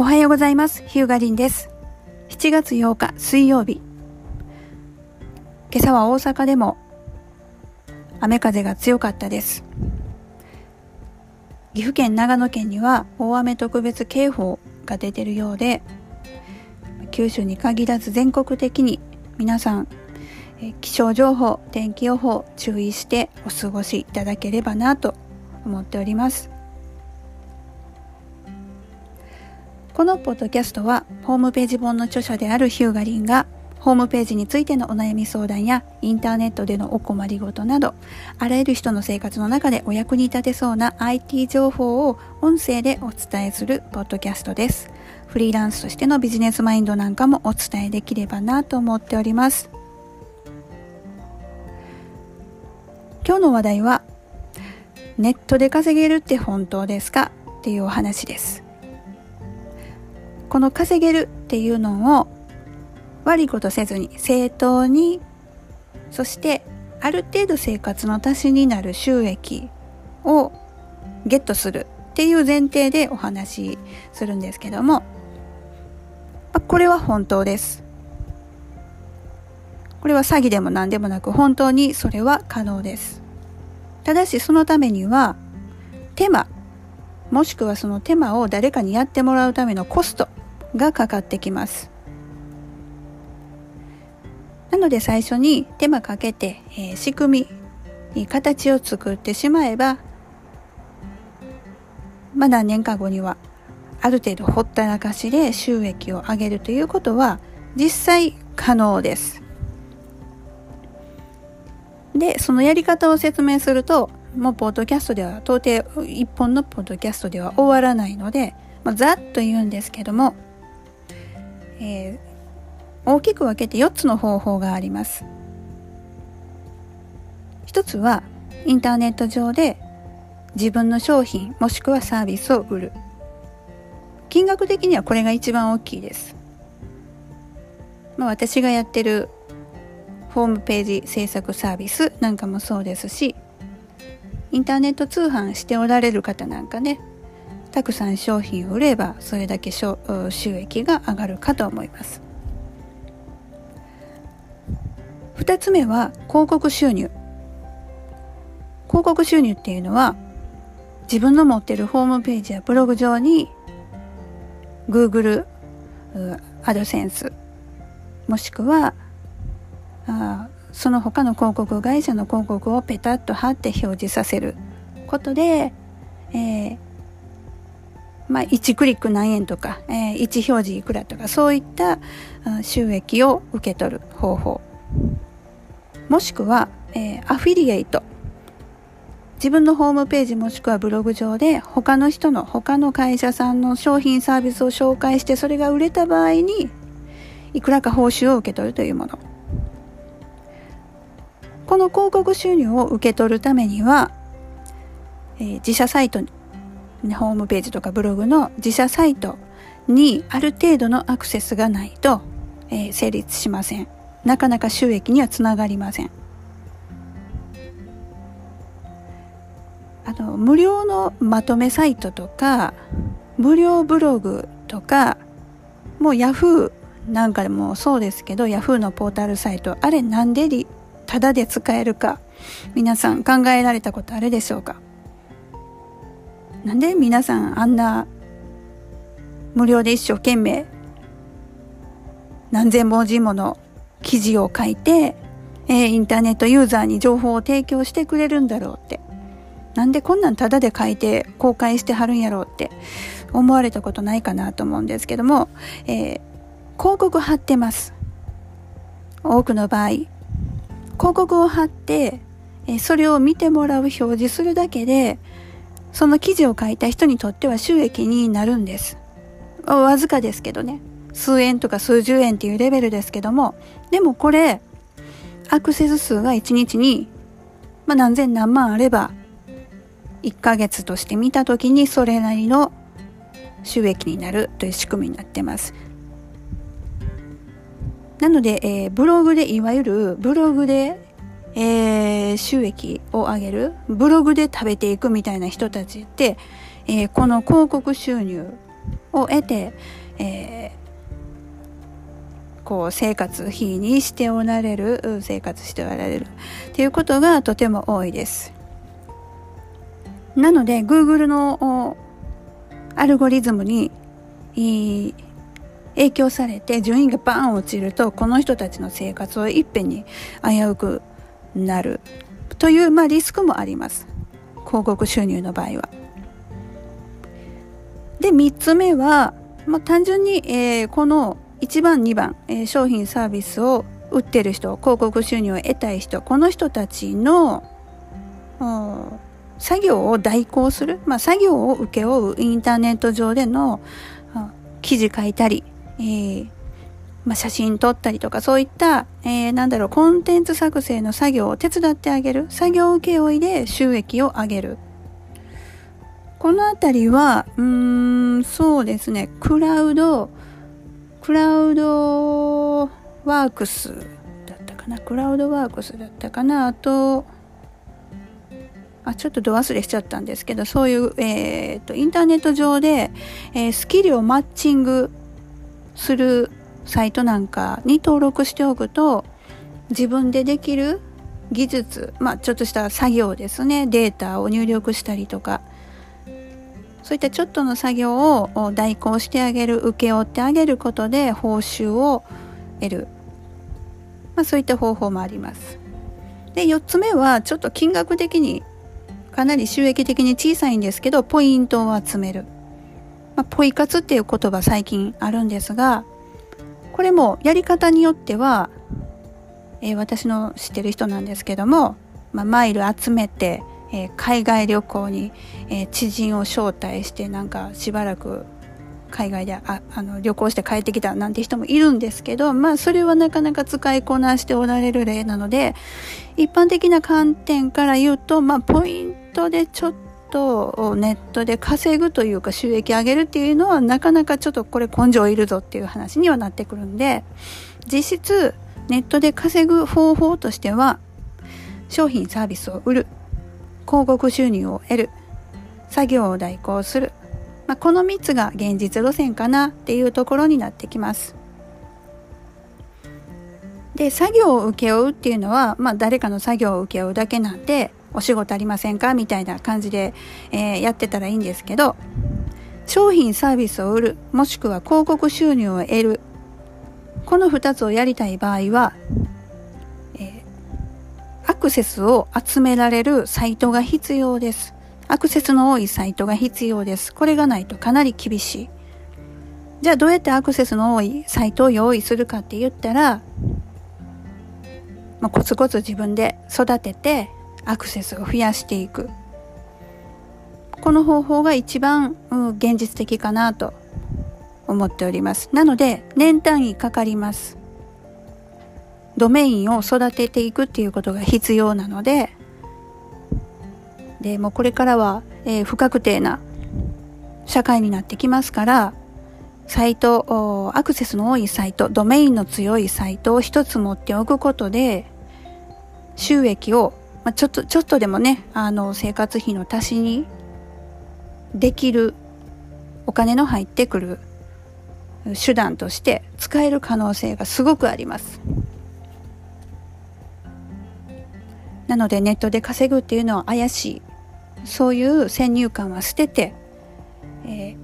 おはようございます。ヒューガリンです。7月8日水曜日。今朝は大阪でも雨風が強かったです。岐阜県長野県には大雨特別警報が出てるようで九州に限らず全国的に皆さん気象情報天気予報注意してお過ごしいただければなと思っております。このポッドキャストはホームページ本の著者であるヒューガリンがホームページについてのお悩み相談やインターネットでのお困りごとなどあらゆる人の生活の中でお役に立てそうな IT 情報を音声でお伝えするポッドキャストです。フリーランスとしてのビジネスマインドなんかもお伝えできればなと思っております。今日の話題はネットで稼げるって本当ですか？っていうお話です。この稼げるっていうのを悪いことせずに正当にそしてある程度生活の足しになる収益をゲットするっていう前提でお話しするんですけどもこれは本当です。これは詐欺でも何でもなく本当にそれは可能です。ただしそのためには手間もしくはその手間を誰かにやってもらうためのコストがかかってきます。なので最初に手間かけて、えー、仕組み形を作ってしまえばまあ何年か後にはある程度ほったらかしで収益を上げるということは実際可能です。でそのやり方を説明するともうポッドキャストでは到底一本のポッドキャストでは終わらないので、まあ、ざっと言うんですけどもえー、大きく分けて4つの方法があります。一つはインターネット上で自分の商品もしくはサービスを売る。金額的にはこれが一番大きいです。まあ、私がやってるホームページ制作サービスなんかもそうですしインターネット通販しておられる方なんかねたくさん商品を売ればそれだけ収益が上がるかと思います。2つ目は広告収入。広告収入っていうのは自分の持っているホームページやブログ上に Google アドセンスもしくはあその他の広告会社の広告をペタッと貼って表示させることで、えー、まあ、1クリック何円とか、えー、1表示いくらとかそういった収益を受け取る方法。もしくは、えー、アフィリエイト。自分のホームページもしくはブログ上で他の人の他の会社さんの商品サービスを紹介してそれが売れた場合にいくらか報酬を受け取るというもの。この広告収入を受け取るためには、えー、自社サイトホームページとかブログの自社サイトにある程度のアクセスがないと、えー、成立しません。なかなか収益にはつながりません。あの、無料のまとめサイトとか、無料ブログとか、もう Yahoo なんかでもそうですけど、Yahoo のポータルサイト、あれなんでりただで使えるか、皆さん考えられたことあるでしょうか？なんで皆さんあんな無料で一生懸命何千文字もの記事を書いて、えー、インターネットユーザーに情報を提供してくれるんだろうって。なんでこんなんタダで書いて公開してはるんやろうって思われたことないかなと思うんですけども、えー、広告貼ってます。多くの場合。広告を貼って、えー、それを見てもらう表示するだけで、その記事を書いた人にとっては収益になるんです。わずかですけどね。数円とか数十円っていうレベルですけども、でもこれ、アクセス数が1日に、まあ、何千何万あれば、1ヶ月として見た時にそれなりの収益になるという仕組みになってます。なので、えー、ブログで、いわゆるブログでえー、収益を上げるブログで食べていくみたいな人たちって、えー、この広告収入を得て、えー、こう生活費にしておられる生活しておられるっていうことがとても多いです。なので Google のアルゴリズムに影響されて順位がバーン落ちるとこの人たちの生活をいっぺんに危うくなるという、まあ、リスクもあります広告収入の場合は。で3つ目は、まあ、単純に、えー、この1番2番、えー、商品サービスを売ってる人広告収入を得たい人この人たちの作業を代行する、まあ、作業を請け負うインターネット上での記事書いたり、えーまあ、写真撮ったりとかそういった、えー、なんだろうコンテンツ作成の作業を手伝ってあげる作業請負で収益を上げる。このあたりはうーんそうですねクラウドクラウドワークスだったかなクラウドワークスだったかなあとあちょっと度忘れしちゃったんですけどそういう、えーと、インターネット上で、えー、スキルをマッチングするサイトなんかに登録しておくと自分でできる技術、まあ、ちょっとした作業ですね。データを入力したりとか。そういったちょっとの作業を代行してあげる請け負ってあげることで報酬を得る、まあ、そういった方法もあります。で4つ目はちょっと金額的にかなり収益的に小さいんですけどポイントを集める、まあ、ポイ活っていう言葉最近あるんですがこれもやり方によっては、えー、私の知ってる人なんですけども、まあ、マイル集めて、えー、海外旅行に、えー、知人を招待してなんかしばらく海外でああの旅行して帰ってきたなんて人もいるんですけど、まあそれはなかなか使いこなしておられる例なので、一般的な観点から言うと、まあポイントでちょっとネットで稼ぐというか収益上げるっていうのはなかなかちょっとこれ根性いるぞっていう話にはなってくるんで、実質ネットで稼ぐ方法としては、商品サービスを売る、広告収入を得る、作業を代行する、まあ、この3つが現実路線かなっていうところになってきます。で作業を請け負うっていうのは、まあ、誰かの作業を請け負うだけなんでお仕事ありませんか？みたいな感じで、えー、やってたらいいんですけど商品サービスを売るもしくは広告収入を得るこの2つをやりたい場合は、えー、アクセスを集められるサイトが必要です。アクセスの多いサイトが必要です。これがないとかなり厳しい。じゃあどうやってアクセスの多いサイトを用意するかって言ったら、まあ、コツコツ自分で育ててアクセスを増やしていく。この方法が一番、うん、現実的かなと思っております。なので年単位かかります。ドメインを育てていくっていうことが必要なので、でもうこれからは、えー、不確定な社会になってきますからサイトアクセスの多いサイトドメインの強いサイトを一つ持っておくことで収益を、まあ、ちょっとちょっとでもねあの生活費の足しにできるお金の入ってくる手段として使える可能性がすごくあります。なのでネットで稼ぐっていうのは怪しいそういう先入観は捨てて、えー、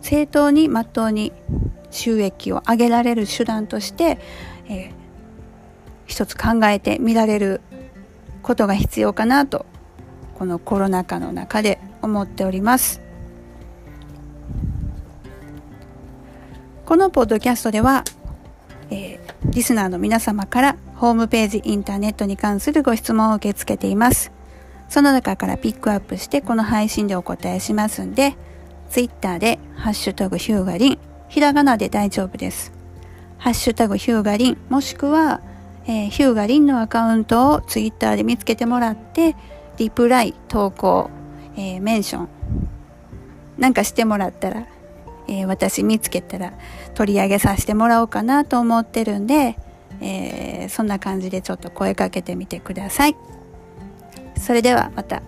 正当にまっとうに収益を上げられる手段として、えー、一つ考えてみられることが必要かなとこのコロナ禍の中で思っておりますこのポッドキャストでは、えー、リスナーの皆様からホームページインターネットに関するご質問を受け付けていますその中からピックアップしてこの配信でお答えしますんで、ツイッターでハッシュタグヒューガリン、ひらがなで大丈夫です。ハッシュタグヒューガリン、もしくは、えー、ヒューガリンのアカウントをツイッターで見つけてもらって、リプライ、投稿、えー、メンション、なんかしてもらったら、えー、私見つけたら取り上げさせてもらおうかなと思ってるんで、え、そんな感じでちょっと声かけてみてください。それではまた。